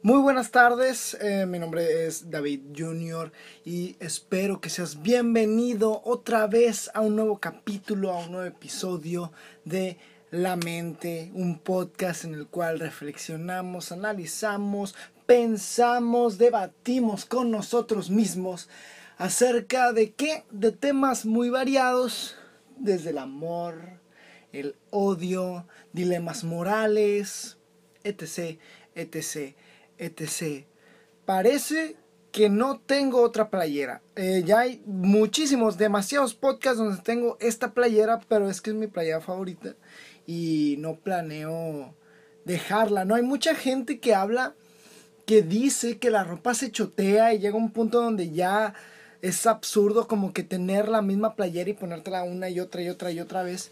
Muy buenas tardes, eh, mi nombre es David Junior y espero que seas bienvenido otra vez a un nuevo capítulo, a un nuevo episodio de La Mente, un podcast en el cual reflexionamos, analizamos, pensamos, debatimos con nosotros mismos acerca de qué, de temas muy variados, desde el amor, el odio, dilemas morales, etc, etc etc. Parece que no tengo otra playera. Eh, ya hay muchísimos, demasiados podcasts donde tengo esta playera, pero es que es mi playera favorita y no planeo dejarla. No hay mucha gente que habla, que dice que la ropa se chotea y llega un punto donde ya es absurdo como que tener la misma playera y ponértela una y otra y otra y otra vez.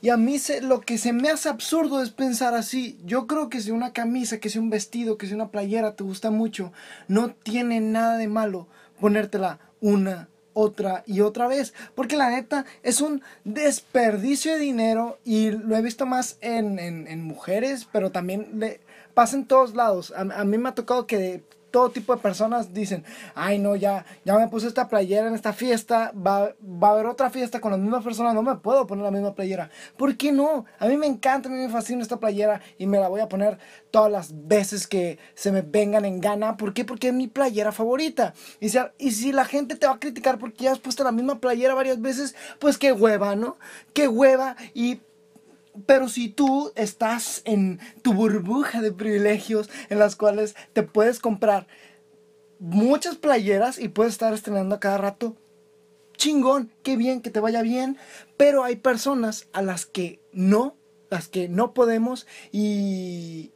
Y a mí se, lo que se me hace absurdo es pensar así. Yo creo que si una camisa, que si un vestido, que si una playera te gusta mucho, no tiene nada de malo ponértela una, otra y otra vez. Porque la neta es un desperdicio de dinero y lo he visto más en, en, mujeres, pero también le, pasa en todos lados. A, a mí me ha tocado que todo tipo de personas dicen, ay no, ya, ya me puse esta playera en esta fiesta, va, va a haber otra fiesta con las mismas personas, no me puedo poner la misma playera. ¿Por qué no? A mí me encanta, a mí me fascina esta playera y me la voy a poner todas las veces que se me vengan en gana. ¿Por qué? Porque es mi playera favorita. Y si, y si la gente te va a criticar porque ya has puesto la misma playera varias veces, pues qué hueva, ¿no? Qué hueva y pero si tú estás en tu burbuja de privilegios en las cuales te puedes comprar muchas playeras y puedes estar estrenando a cada rato, chingón, qué bien, que te vaya bien. Pero hay personas a las que no, las que no podemos y,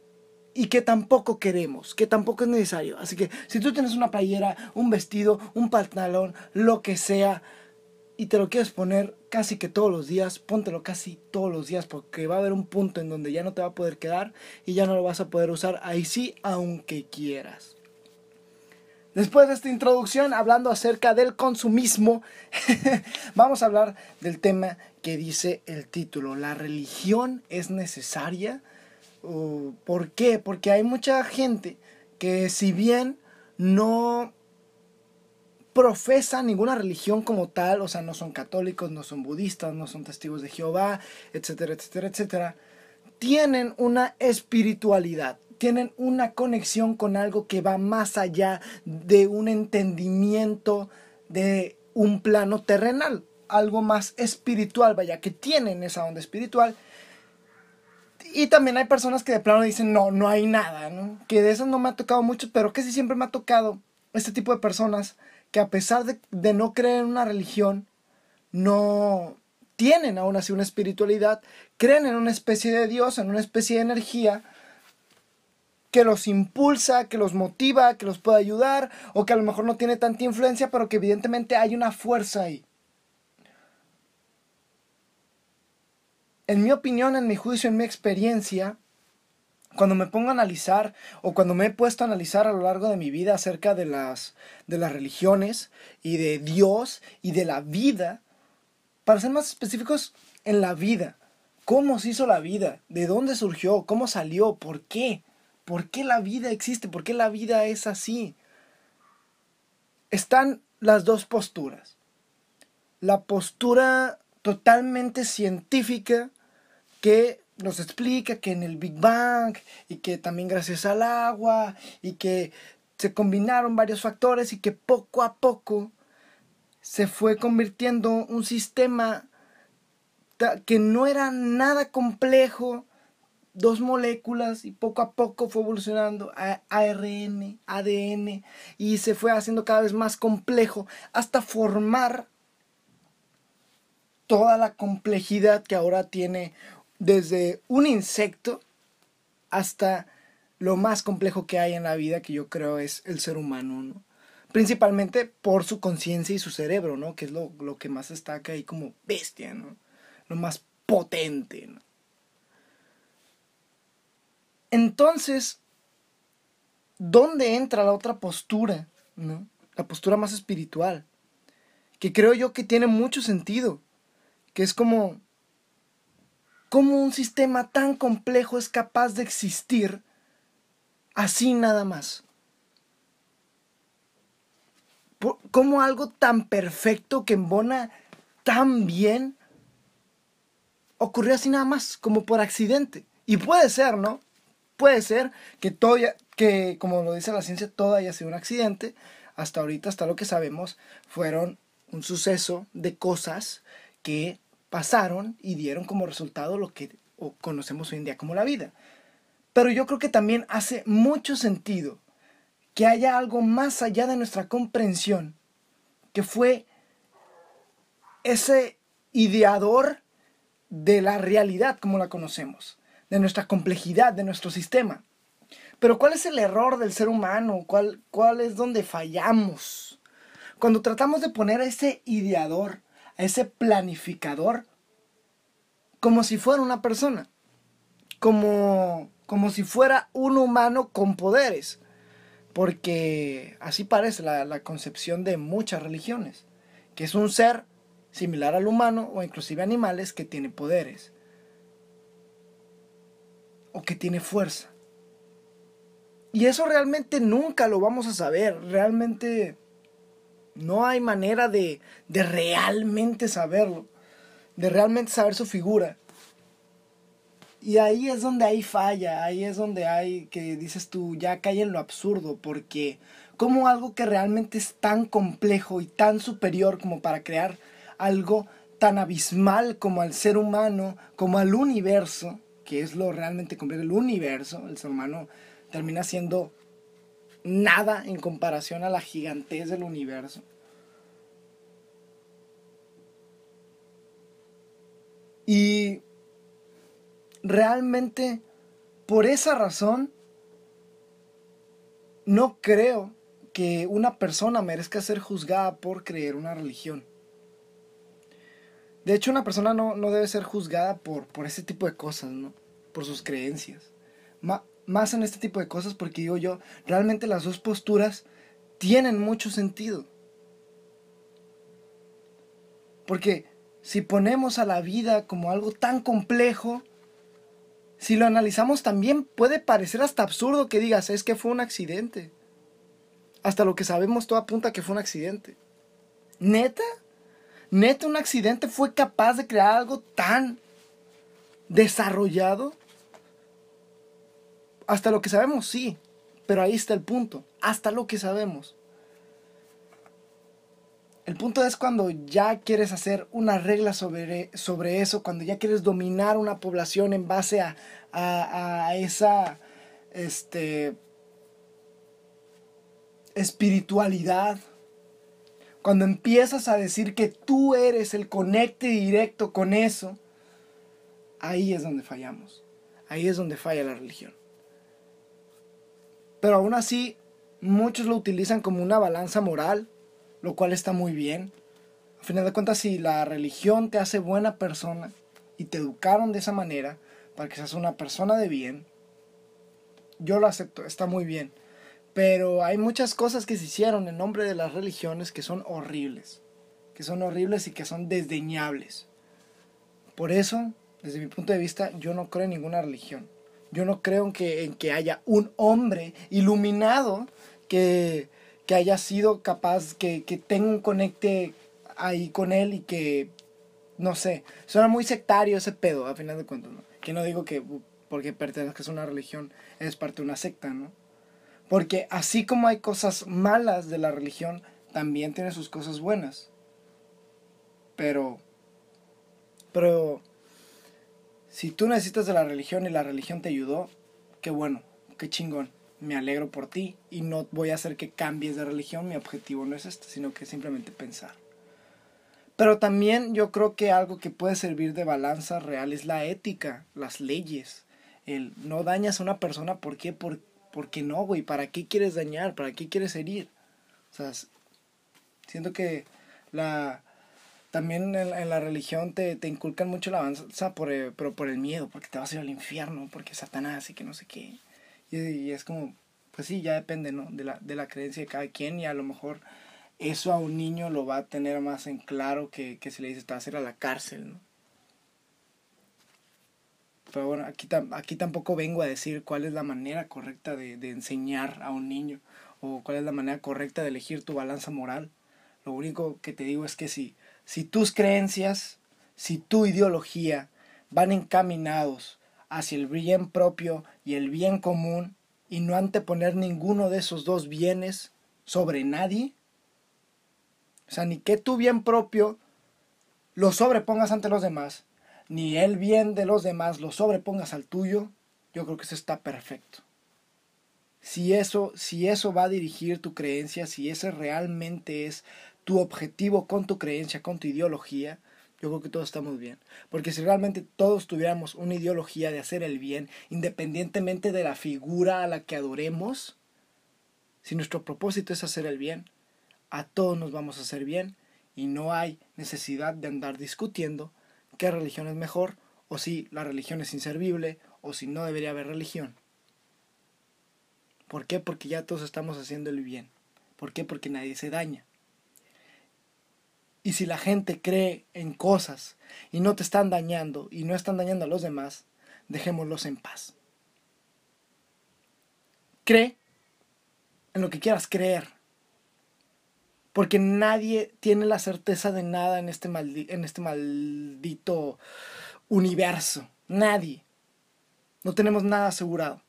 y que tampoco queremos, que tampoco es necesario. Así que si tú tienes una playera, un vestido, un pantalón, lo que sea, y te lo quieres poner casi que todos los días, póntelo casi todos los días porque va a haber un punto en donde ya no te va a poder quedar y ya no lo vas a poder usar ahí sí, aunque quieras. Después de esta introducción, hablando acerca del consumismo, vamos a hablar del tema que dice el título. ¿La religión es necesaria? ¿Por qué? Porque hay mucha gente que si bien no profesan ninguna religión como tal, o sea, no son católicos, no son budistas, no son testigos de Jehová, etcétera, etcétera, etcétera, tienen una espiritualidad, tienen una conexión con algo que va más allá de un entendimiento de un plano terrenal, algo más espiritual, vaya, que tienen esa onda espiritual. Y también hay personas que de plano dicen, no, no hay nada. Que de eso no me ha tocado mucho, pero que sí siempre me ha tocado este tipo de personas que a pesar de, no creer en una religión, no tienen aún así una espiritualidad, creen en una especie de Dios, en una especie de energía que los impulsa, que los motiva, que los puede ayudar, o que a lo mejor no tiene tanta influencia, pero que evidentemente hay una fuerza ahí. En mi opinión, en mi juicio, en mi experiencia, cuando me pongo a analizar o cuando me he puesto a analizar a lo largo de mi vida acerca de las, de las religiones y de Dios y de la vida, para ser más específicos, en la vida. ¿Cómo se hizo la vida? ¿De dónde surgió? ¿Cómo salió? ¿Por qué? ¿Por qué la vida existe? ¿Por qué la vida es así? Están las dos posturas. La postura totalmente científica que nos explica que en el Big Bang y que también gracias al agua y que se combinaron varios factores y que poco a poco se fue convirtiendo un sistema que no era nada complejo, dos moléculas y poco a poco fue evolucionando a ARN, ADN y se fue haciendo cada vez más complejo hasta formar toda la complejidad que ahora tiene desde un insecto hasta lo más complejo que hay en la vida, que yo creo es el ser humano, Principalmente por su conciencia y su cerebro, ¿no? Que es lo, que más destaca ahí como bestia, ¿no? Lo más potente, Entonces, ¿dónde entra la otra postura, ¿no? La postura más espiritual, que creo yo que tiene mucho sentido, que es como ¿Cómo un sistema tan complejo es capaz de existir Así nada más. ¿Cómo algo tan perfecto que embona tan bien ocurrió así nada más, como por accidente? Y puede ser, ¿no? Puede ser que todo, que como lo dice la ciencia, todo haya sido un accidente. Hasta ahorita, hasta lo que sabemos, fueron un suceso de cosas que pasaron y dieron como resultado lo que conocemos hoy en día como la vida. Pero yo creo que también hace mucho sentido que haya algo más allá de nuestra comprensión, que fue ese ideador de la realidad como la conocemos, de nuestra complejidad, de nuestro sistema. Pero ¿cuál es el error del ser humano? ¿Cuál, cuál es donde fallamos? Cuando tratamos de poner a ese ideador, a ese planificador, como si fuera una persona, como, como si fuera un humano con poderes, porque así parece la, la concepción de muchas religiones, que es un ser similar al humano o inclusive animales que tiene poderes o que tiene fuerza. Y eso realmente nunca lo vamos a saber. Realmente no hay manera de, de realmente saberlo. De realmente saber su figura. Y ahí es donde hay falla, ahí es donde hay que dices tú, ya cae en lo absurdo, porque como algo que realmente es tan complejo y tan superior como para crear algo tan abismal como al ser humano, como al universo, que es lo realmente complejo, el universo, el ser humano termina siendo nada en comparación a la gigantez del universo. Y realmente, por esa razón, no creo que una persona merezca ser juzgada por creer una religión. De hecho, una persona no, debe ser juzgada por, por ese tipo de cosas, ¿no? Por sus creencias más en este tipo de cosas porque digo yo, realmente las dos posturas tienen mucho sentido. Porque si ponemos a la vida como algo tan complejo, si lo analizamos también puede parecer hasta absurdo que digas, es que fue un accidente. Hasta lo que sabemos todo apunta que fue un accidente. ¿Neta? ¿Neta un accidente fue capaz de crear algo tan desarrollado? Hasta lo que sabemos, sí. Pero ahí está el punto. Hasta lo que sabemos. El punto es cuando ya quieres hacer una regla sobre, sobre eso, cuando ya quieres dominar una población en base a, a, esa este, espiritualidad. Cuando empiezas a decir que tú eres el conecte directo con eso, ahí es donde fallamos. Ahí es donde falla la religión. Pero aún así, muchos lo utilizan como una balanza moral, lo cual está muy bien. A final de cuentas, si la religión te hace buena persona y te educaron de esa manera para que seas una persona de bien, yo lo acepto, está muy bien. Pero hay muchas cosas que se hicieron en nombre de las religiones que son horribles, que son horribles y que son desdeñables. Por eso, desde mi punto de vista, yo no creo en ninguna religión. Yo no creo en que, en que haya un hombre iluminado que, haya sido capaz, que, tenga un conecte ahí con él y que, no sé, suena muy sectario ese pedo, a final de cuentas, ¿no? Que no digo que porque pertenezcas a una religión es parte de una secta, ¿no? Porque así como hay cosas malas de la religión, también tiene sus cosas buenas. Pero, pero si tú necesitas de la religión y la religión te ayudó, qué bueno, qué chingón. Me alegro por ti y no voy a hacer que cambies de religión. Mi objetivo no es este, sino que simplemente pensar. Pero también yo creo que algo que puede servir de balanza real es la ética, las leyes. El no dañas a una persona, ¿por qué? Por, porque no, güey. ¿Para qué quieres dañar? ¿Para qué quieres herir? O sea, siento que la, también en, la religión te, te, inculcan mucho la avanza, por el, pero por el miedo, porque te vas a ir al infierno, porque Satanás y que no sé qué. Y, es como, pues sí, ya depende, ¿no? De la, de la creencia de cada quien y a lo mejor eso a un niño lo va a tener más en claro que, que si le dices te vas a ir a la cárcel, ¿no? Pero bueno, aquí, aquí tampoco vengo a decir cuál es la manera correcta de, de enseñar a un niño o cuál es la manera correcta de elegir tu balanza moral. Lo único que te digo es que si, si tus creencias, si tu ideología van encaminados hacia el bien propio y el bien común y no anteponer ninguno de esos dos bienes sobre nadie, o sea, ni que tu bien propio lo sobrepongas ante los demás, ni el bien de los demás lo sobrepongas al tuyo, yo creo que eso está perfecto. Si eso, si eso va a dirigir tu creencia, si ese realmente es tu objetivo con tu creencia, con tu ideología, yo creo que todos estamos bien. Porque si realmente todos tuviéramos una ideología de hacer el bien, independientemente de la figura a la que adoremos, si nuestro propósito es hacer el bien, a todos nos vamos a hacer bien y no hay necesidad de andar discutiendo qué religión es mejor o si la religión es inservible o si no debería haber religión. ¿Por qué? Porque ya todos estamos haciendo el bien. ¿Por qué? Porque nadie se daña. Y si la gente cree en cosas y no te están dañando y no están dañando a los demás, dejémoslos en paz. Cree en lo que quieras creer. Porque nadie tiene la certeza de nada en este, en este maldito universo. Nadie. No tenemos nada asegurado.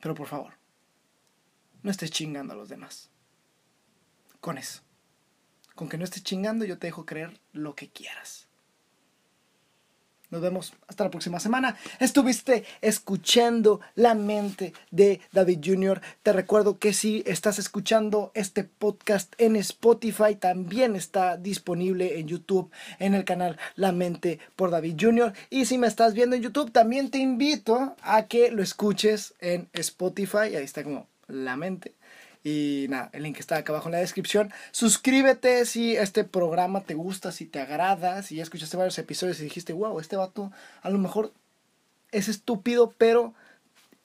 Pero por favor, no estés chingando a los demás. Con eso. Con que no estés chingando, yo te dejo creer lo que quieras. Nos vemos hasta la próxima semana. Estuviste escuchando la mente de David Jr. Te recuerdo que si estás escuchando este podcast en Spotify, también está disponible en YouTube en el canal La mente por David Jr. Y si me estás viendo en YouTube, también te invito a que lo escuches en Spotify. Ahí está como La mente y nada, el link está acá abajo en la descripción. Suscríbete si este programa te gusta, si te agrada, si ya escuchaste varios episodios y dijiste, wow, este vato a lo mejor es estúpido, pero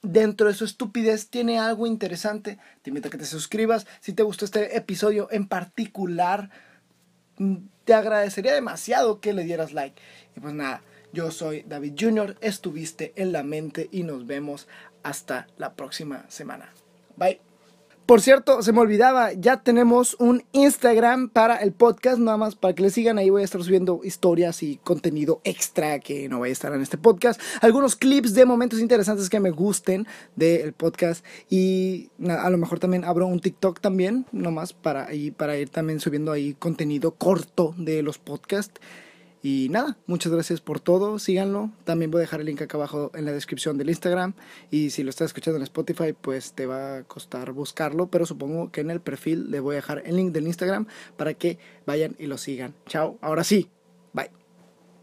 dentro de su estupidez tiene algo interesante. Te invito a que te suscribas. Si te gustó este episodio en particular, mm, te agradecería demasiado que le dieras like. Y pues nada, yo soy David Jr., estuviste en la mente y nos vemos hasta la próxima semana. Bye. Por cierto, se me olvidaba, ya tenemos un Instagram para el podcast, nada más para que le sigan, ahí voy a estar subiendo historias y contenido extra que no vaya a estar en este podcast, algunos clips de momentos interesantes que me gusten del podcast y a lo mejor también abro un TikTok también, nomás para, para ir también subiendo ahí contenido corto de los podcasts. Y nada, muchas gracias por todo, síganlo. También voy a dejar el link acá abajo en la descripción del Instagram. Y si lo estás escuchando en Spotify, pues te va a costar buscarlo. Pero supongo que en el perfil le voy a dejar el link del Instagram para que vayan y lo sigan. Chao, ahora sí,